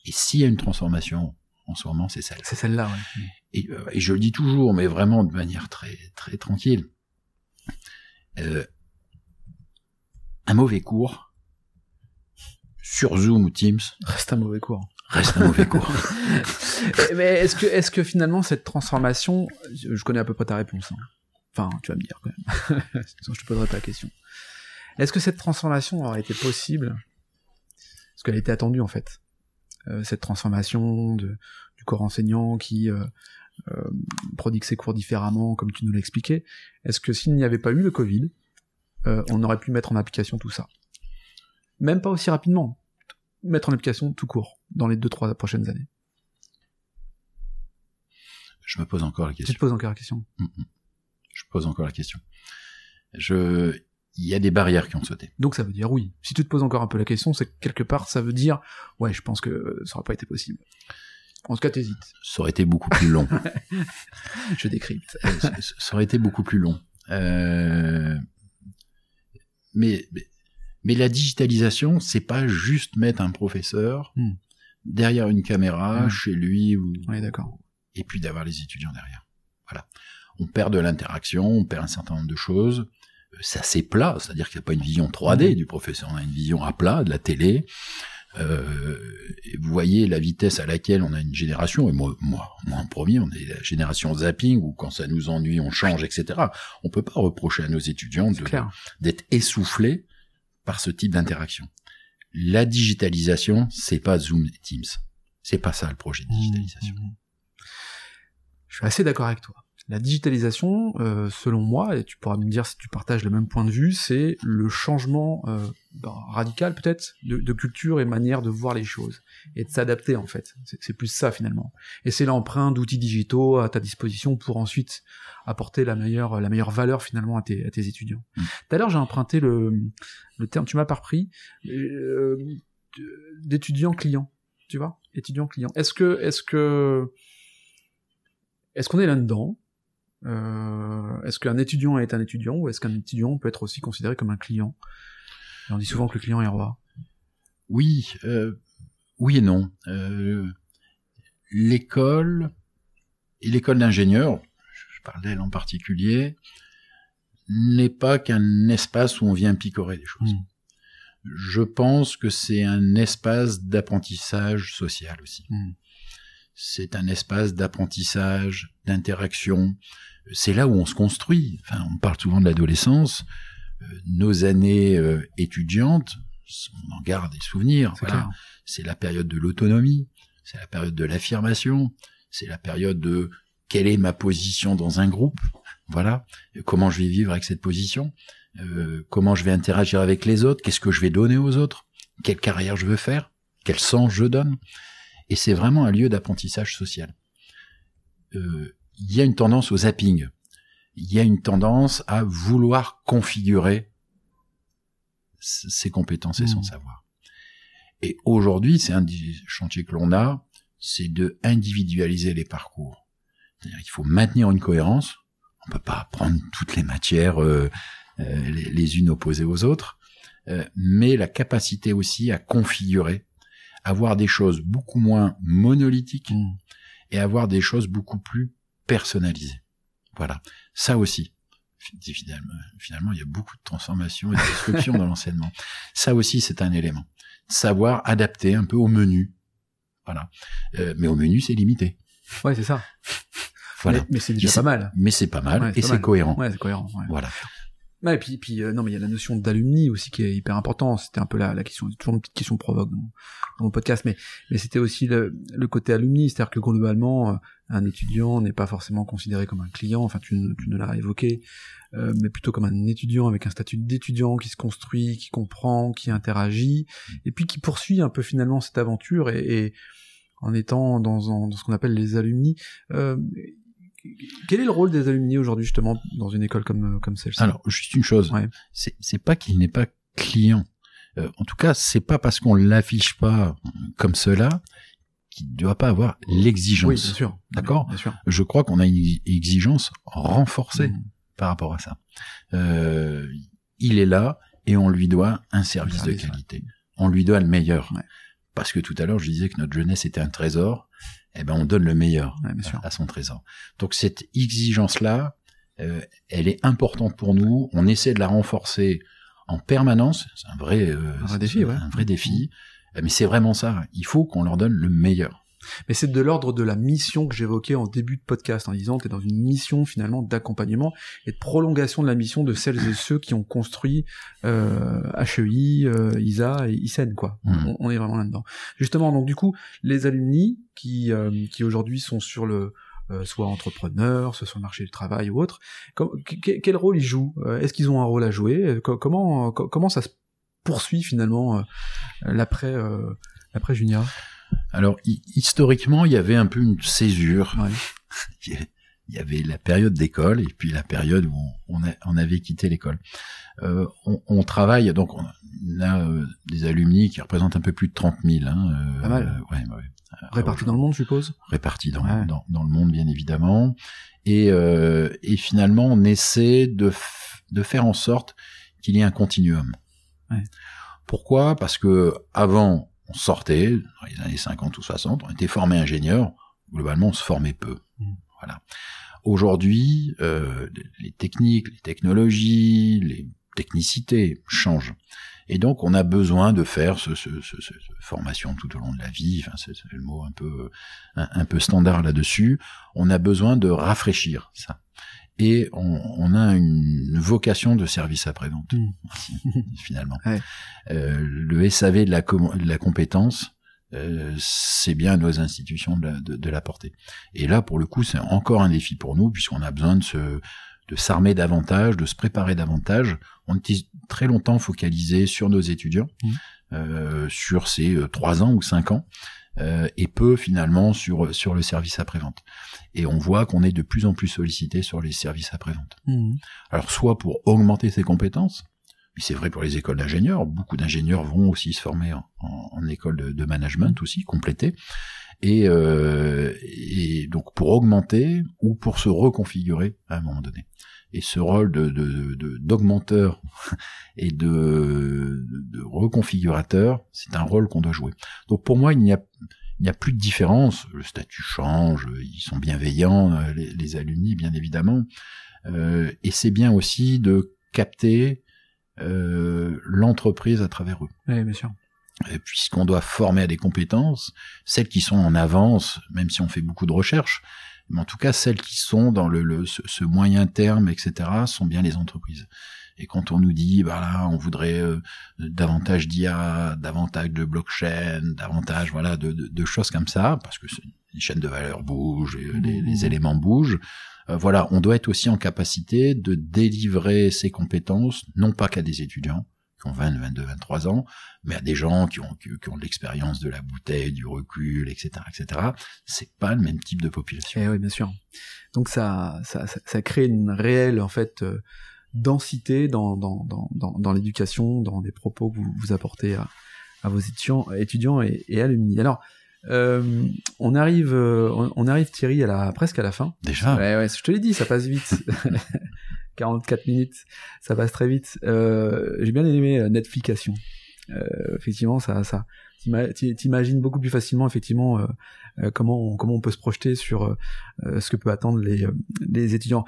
Et s'il y a une transformation en ce moment, c'est celle. C'est celle-là. Et, euh, et je le dis toujours, mais vraiment de manière très très tranquille. Euh, un mauvais cours sur Zoom ou Teams Reste un mauvais cours. reste un mauvais cours. Mais est-ce que, est-ce que finalement cette transformation, je je connais à peu près ta réponse. hein. Enfin, tu vas me dire quand même. Sinon, je te poserai pas la question. Est-ce que cette transformation aurait été possible? Parce qu'elle était attendue en fait. Euh, cette transformation de, du corps enseignant qui euh, euh, prodigue ses cours différemment, comme tu nous l'as expliqué. Est-ce que s'il n'y avait pas eu le Covid, euh, on aurait pu mettre en application tout ça? Même pas aussi rapidement. Mettre en application tout court dans les deux trois prochaines années. Je me pose encore la Tu te question. poses encore la question. Je pose encore la question. Je, il y a des barrières qui ont sauté. Donc ça veut dire oui. Si tu te poses encore un peu la question, c'est que quelque part ça veut dire ouais, je pense que ça aurait pas été possible. En tout cas, t'hésites. Ça aurait été beaucoup plus long. Je décrypte. Euh, ça, ça aurait été beaucoup plus long. Euh, mais, mais, mais la digitalisation, c'est pas juste mettre un professeur Hmm. derrière une caméra Hmm. chez lui ou d'accord. et puis d'avoir les étudiants derrière. Voilà. On perd de l'interaction, on perd un certain nombre de choses. Euh, C'est assez plat, c'est-à-dire qu'il n'y a pas une vision 3D Mhm. du professeur, on a une vision à plat de la télé. Euh, et vous voyez la vitesse à laquelle on a une génération, et moi, moi, moi en premier, on est la génération zapping, où quand ça nous ennuie, on change, etc. On peut pas reprocher à nos étudiants d'être essoufflés par ce type d'interaction. La digitalisation, c'est pas Zoom et Teams. C'est pas ça le projet de digitalisation. Mmh, mmh. Je suis assez d'accord avec toi. La digitalisation, euh, selon moi, et tu pourras me dire si tu partages le même point de vue, c'est le changement euh, ben, radical peut-être de, de culture et manière de voir les choses et de s'adapter en fait. C'est plus ça finalement. Et c'est l'emprunt d'outils digitaux à ta disposition pour ensuite apporter la meilleure la meilleure valeur finalement à tes, à tes étudiants. Mm. Tout à l'heure j'ai emprunté le, le terme, tu m'as pas repris, euh, d'étudiant client. Tu vois, étudiant client. Est-ce que est-ce que est-ce qu'on est là-dedans? Euh, Est-ce qu'un étudiant est un étudiant ou est-ce qu'un étudiant peut être aussi considéré comme un client? Et On dit souvent que le client est roi. Oui, euh, oui et non. Euh, l'école et l'école d'ingénieur, je parle d'elle en particulier, n'est pas qu'un espace où on vient picorer des choses. Mm. Je pense que c'est un espace d'apprentissage social aussi. Mm. C'est un espace d'apprentissage, d'interaction. C'est là où on se construit. Enfin, on parle souvent de l'adolescence. Euh, nos années euh, étudiantes, on en garde des souvenirs. C'est Voilà clair. c'est la période de l'autonomie, c'est la période de l'affirmation, c'est la période de quelle est ma position dans un groupe, voilà, Et comment je vais vivre avec cette position, euh, comment je vais interagir avec les autres, qu'est-ce que je vais donner aux autres, quelle carrière je veux faire, quel sens je donne, et c'est vraiment un lieu d'apprentissage social. Euh, Il y a une tendance au zapping. il y a une tendance à vouloir configurer ses compétences et son Mmh. savoir. Et aujourd'hui, c'est un des chantiers que l'on a, c'est de individualiser les parcours. C'est-à-dire qu'il faut maintenir une cohérence. On peut pas prendre toutes les matières euh, euh, les, les unes opposées aux autres, euh, mais la capacité aussi à configurer, avoir des choses beaucoup moins monolithiques Mm. et avoir des choses beaucoup plus personnalisées. Voilà, ça aussi. fi- Finalement, finalement, il y a beaucoup de transformations et de destruction dans l'enseignement. Ça aussi, c'est un élément. Savoir adapter un peu au menu. Voilà. Euh, mais au menu, c'est limité. Ouais, c'est ça. Voilà. Mais, mais c'est déjà pas mal. Mais c'est pas mal Ouais, et c'est cohérent. Ouais, c'est cohérent. Ouais. Voilà. Ouais, et puis, puis euh, non, mais il y a la notion d'alumni aussi qui est hyper important. C'était un peu la, la question, toujours une petite question provoque dans, mon- podcast, mais, mais c'était aussi le, le côté alumni, c'est-à-dire que globalement, euh, un étudiant n'est pas forcément considéré comme un client. Enfin, tu, tu ne l'as évoqué, euh, mais plutôt comme un étudiant avec un statut d'étudiant qui se construit, qui comprend, qui interagit, et puis qui poursuit un peu finalement cette aventure et, en étant dans, dans ce qu'on appelle les alumni. Euh, quel est le rôle des alumni aujourd'hui justement dans une école comme comme celle-ci? Alors, juste une chose. Ouais. C'est, pas qu'il n'est pas client. Euh, en tout cas, c'est pas parce qu'on l'affiche pas comme cela qu'il ne doit pas avoir l'exigence. Oui, bien sûr. D'accord? Bien sûr. Je crois qu'on a une exigence renforcée Mhm. par rapport à ça. Euh, il est là et on lui doit un service, service, de qualité. On lui doit le meilleur. Ouais. Parce que tout à l'heure, je disais que notre jeunesse était un trésor. Eh ben, on donne le meilleur Ouais, à son trésor. Donc cette exigence-là, euh, elle est importante pour nous. On essaie de la renforcer en permanence. C'est un vrai, euh, Un vrai c'est défi, ouais. un vrai défi. Euh, Mais c'est vraiment ça. Il faut qu'on leur donne le meilleur. Mais c'est de l'ordre de la mission que j'évoquais en début de podcast en disant tu es dans une mission finalement d'accompagnement et de prolongation de la mission de celles et ceux qui ont construit euh, HEI, euh, ISA et ISEN quoi. Mhm. On, on est vraiment là-dedans. Justement donc du coup les alumni qui euh, qui aujourd'hui sont sur le euh, soit entrepreneurs, soit sur le marché du travail ou autre, que- quel rôle ils jouent? Euh, Est-ce qu'ils ont un rôle à jouer? Euh, co- Comment co- comment ça se poursuit finalement l'après l'après Junior Alors hi- historiquement, il y avait un peu une césure. Ouais. Il y avait la période d'école et puis la période où on, a- on avait quitté l'école. Euh, on, on travaille donc on a euh, des alumni qui représentent un peu plus de 30 000. Hein, euh, Pas mal. ouais, ouais. Répartis dans le monde je suppose? Répartis dans, Ouais. dans, dans le monde, bien évidemment. Et, euh, et finalement, on essaie de, de faire en sorte qu'il y ait un continuum. Pourquoi? Parce que avant, on sortait, dans les années 50 ou 60, on était formé ingénieur. Globalement, on se formait peu. Mm. Voilà. Aujourd'hui, euh, les techniques, les technologies, les technicités changent. Et donc, on a besoin de faire ce, ce, ce, ce- formation tout au long de la vie. Enfin, c'est c'est le mot un peu un, un peu standard là-dessus. On a besoin de rafraîchir ça. Et on, on a une vocation de service après-vente, Mm. aussi, finalement. Ouais. Euh, le SAV de la, com- de la compétence, euh, c'est bien à nos institutions de, la- de, de l'apporter. Et là, pour le coup, c'est encore un défi pour nous, puisqu'on a besoin de se de s'armer davantage, de se préparer davantage. On était très longtemps focalisé sur nos étudiants, Mmh. euh, sur ces trois ans ou cinq ans, euh, et peu finalement sur sur le service après-vente. Et on voit qu'on est de plus en plus sollicité sur les services après-vente. Alors soit pour augmenter ses compétences, mais c'est vrai pour les écoles d'ingénieurs, beaucoup d'ingénieurs vont aussi se former en, en- en école de, de management aussi, compléter, et, euh, et donc pour augmenter ou pour se reconfigurer à un moment donné. Et ce rôle de de- de- d'augmenteur et de, de reconfigurateur, c'est un rôle qu'on doit jouer. Donc pour moi, il n'y a il n'y a plus de différence. Le statut change, ils sont bienveillants, euh, les, les alumni, bien évidemment. Euh, et c'est bien aussi de capter euh, l'entreprise à travers eux. Oui, bien sûr. Euh, Puisqu'on doit former à des compétences, celles qui sont en avance, même si on fait beaucoup de recherches, mais en tout cas celles qui sont dans le, le- ce, ce moyen terme, etc., sont bien les entreprises. Et quand on nous dit, bah là, on voudrait euh, davantage d'IA, davantage de blockchain, davantage, voilà, de, de- de choses comme ça, parce que les chaînes de valeur bougent, et, euh, les, les éléments bougent. euh, voilà, on doit être aussi en capacité de délivrer ces compétences, non pas qu'à des étudiants, qui ont 20, 22, 23 ans, mais à des gens qui ont, qui, ont de l'expérience de la bouteille, du recul, etc., etc. C'est pas le même type de population. Eh oui, bien sûr. Donc ça, ça, ça, ça crée une réelle, en fait, euh, densité dans, dans, dans, dans, dans l'éducation, dans les propos que vous, vous apportez à, à vos étudiants, étudiants et, et alumni. Alors, euh, on arrive, euh, on, on arrive Thierry à la presque à la fin. Déjà? Ouais, ouais, je te l'ai dit, ça passe vite. 44 minutes, ça passe très vite. Euh, J'ai bien aimé euh, Netflixation. Euh, effectivement, ça, ça, t'ima- t'i- t'imagines beaucoup plus facilement effectivement euh, comment on, peut se projeter sur ce que peut attendre les, les étudiants.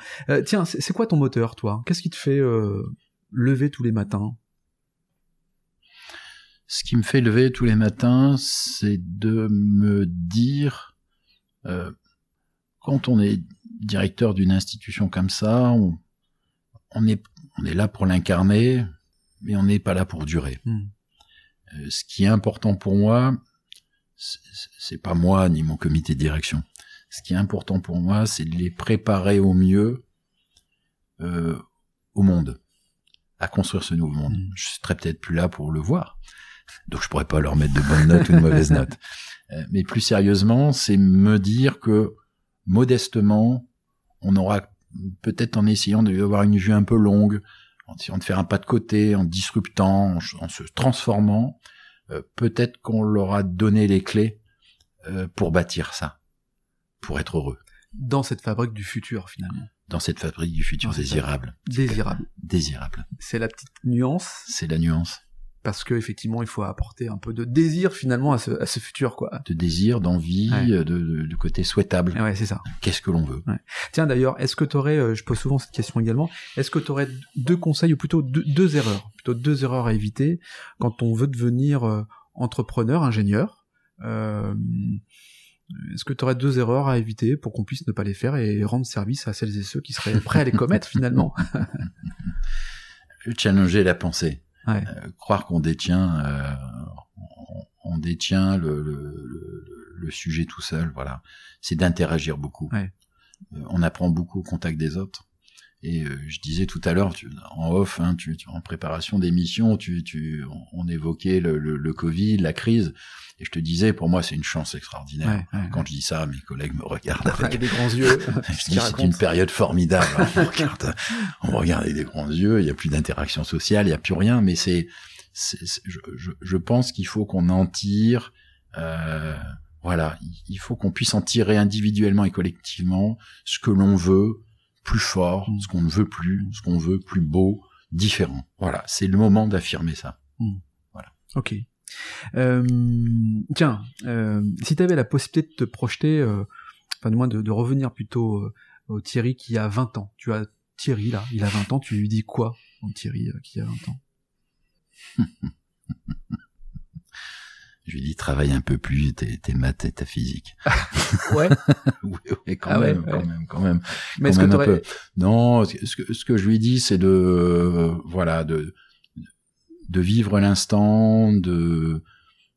Tiens, c'est quoi ton moteur, toi? Qu'est-ce qui te fait lever tous les matins? Ce qui me fait lever tous les matins, c'est de me dire, quand on est directeur d'une institution comme ça, on, on est, on est là pour l'incarner, mais on n'est pas là pour durer. Hmm. Euh, ce qui est important pour moi, c'est pas moi ni mon comité de direction. Ce qui est important pour moi, c'est de les préparer au mieux euh, au monde, à construire ce nouveau monde. Mm. Je serai peut-être plus là pour le voir, donc je pourrais pas leur mettre de bonnes notes ou de mauvaises notes. Euh, mais plus sérieusement, c'est me dire que modestement, on aura peut-être en essayant d'avoir une vue un peu longue, en essayant de faire un pas de côté, en disruptant, en, se transformant, euh, peut-être qu'on leur a donné les clés euh, pour bâtir ça, pour être heureux dans cette fabrique du futur finalement dans cette fabrique du futur désirable. Désirable. Désirable. C'est la petite nuance C'est la nuance parce que effectivement il faut apporter un peu de désir finalement à ce, à ce futur quoi. de désir, d'envie, Ouais. euh, de, de- de côté souhaitable. Ouais, c'est ça. Qu'est-ce que l'on veut? Tiens d'ailleurs, est-ce que tu aurais, je pose souvent cette question également, est-ce que tu aurais deux conseils ou plutôt deux, deux erreurs, plutôt deux erreurs à éviter quand on veut devenir euh, entrepreneur, ingénieur euh, Est-ce que tu aurais deux erreurs à éviter pour qu'on puisse ne pas les faire et rendre service à celles et ceux qui seraient prêts à les commettre finalement? Challenger la pensée. Ouais. Euh, croire qu'on détient, euh, on, on détient le, le, le, le sujet tout seul. Voilà, c'est d'interagir beaucoup. Ouais. Euh, on apprend beaucoup au contact des autres. Et euh, je disais tout à l'heure, en off, hein, tu, tu- en préparation d'émission, tu, tu, on, évoquait le, le, le Covid, la crise, et je te disais, pour moi, c'est une chance extraordinaire. Ouais, ouais, Quand je dis ça, mes collègues me regardent avec Avec des grands yeux. je Qui dis, c'est une période formidable. on, me regarde, on me regarde avec des grands yeux, il n'y a plus d'interaction sociale, il n'y a plus rien, mais c'est, je, je, je pense qu'il faut qu'on en tire, euh, voilà, il- il faut qu'on puisse en tirer individuellement et collectivement ce que l'on veut plus fort, Mm. ce qu'on ne veut plus, ce qu'on veut plus beau, différent. Voilà, c'est le moment d'affirmer ça. Ok. Euh, tiens, euh, si tu avais la possibilité de te projeter, euh, enfin de moins de, de revenir plutôt euh, au Thierry qui a 20 ans. Tu as Thierry là, il a 20 ans, tu lui dis quoi Thierry qui a 20 ans? Je lui dis, travaille un peu plus tes, tes maths et ta physique. Ouais. oui, quand, Ah ouais, même, ouais. quand même, quand même. Mais est-ce quand que même t'aurais- peu. Non, ce que, ce que je lui dis, c'est de, euh, voilà, de, de vivre l'instant, de,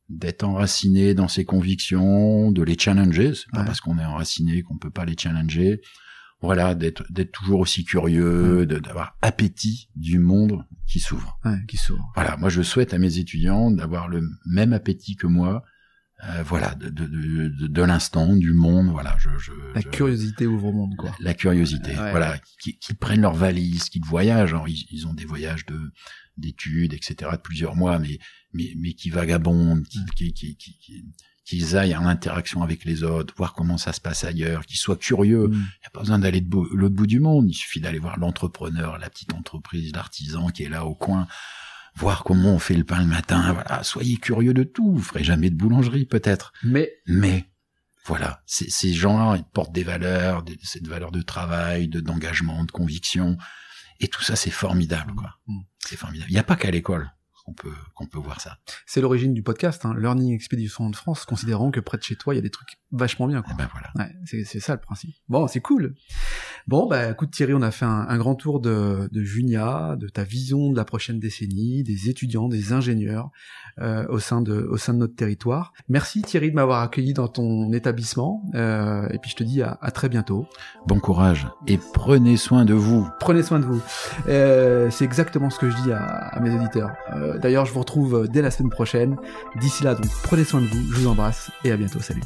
d'être enraciné dans ses convictions, de les challenger. C'est pas parce qu'on est enraciné qu'on peut pas les challenger. Voilà, d'être, d'être toujours aussi curieux, d'avoir appétit du monde qui s'ouvre. Ouais, qui s'ouvre. Voilà, moi je souhaite à mes étudiants d'avoir le même appétit que moi. euh, voilà, de, de, de, de, l'instant, du monde. Voilà, je, je, La je- curiosité ouvre au monde, quoi. la, la curiosité. Ouais. Voilà, qui, qui prennent leurs valises, qui voyagent. Alors, ils, ils ont des voyages de d'études, etc., de plusieurs mois, mais mais mais qui vagabondent, qui qui qui, qui, qui- qu'ils aillent en interaction avec les autres, voir comment ça se passe ailleurs, qu'ils soient curieux. Il Mm. n'y a pas besoin d'aller de l'autre bout du monde. Il suffit d'aller voir l'entrepreneur, la petite entreprise, l'artisan qui est là au coin, voir comment on fait le pain le matin. Voilà, soyez curieux de tout. Vous ferez jamais de boulangerie peut-être, Mais mais voilà, ces, ces gens-là, ils portent des valeurs, des, cette valeur de travail, de d'engagement, de conviction, et tout ça, c'est formidable, quoi. Mm. C'est formidable. Il n'y a pas qu'à l'école qu'on peut peut voir ça. c'est l'origine du podcast, hein, Learning Expedition de France, considérant que près de chez toi, il y a des trucs vachement bien. Quoi. Eh ben voilà. Ouais, c'est, c'est ça le principe. Bon, c'est cool. Bon, bah écoute Thierry, on a fait un, un grand tour de, de Junia, de ta vision de la prochaine décennie, des étudiants, des ingénieurs euh, au sein de au sein de notre territoire. Merci Thierry de m'avoir accueilli dans ton établissement. Euh, et puis je te dis à, à très bientôt. Bon courage et prenez soin de vous. Prenez soin de vous. Euh, c'est exactement ce que je dis à, à mes auditeurs. Euh, d'ailleurs, je vous retrouve dès la semaine prochaine. D'ici là, donc prenez soin de vous. Je vous embrasse et à bientôt. Salut.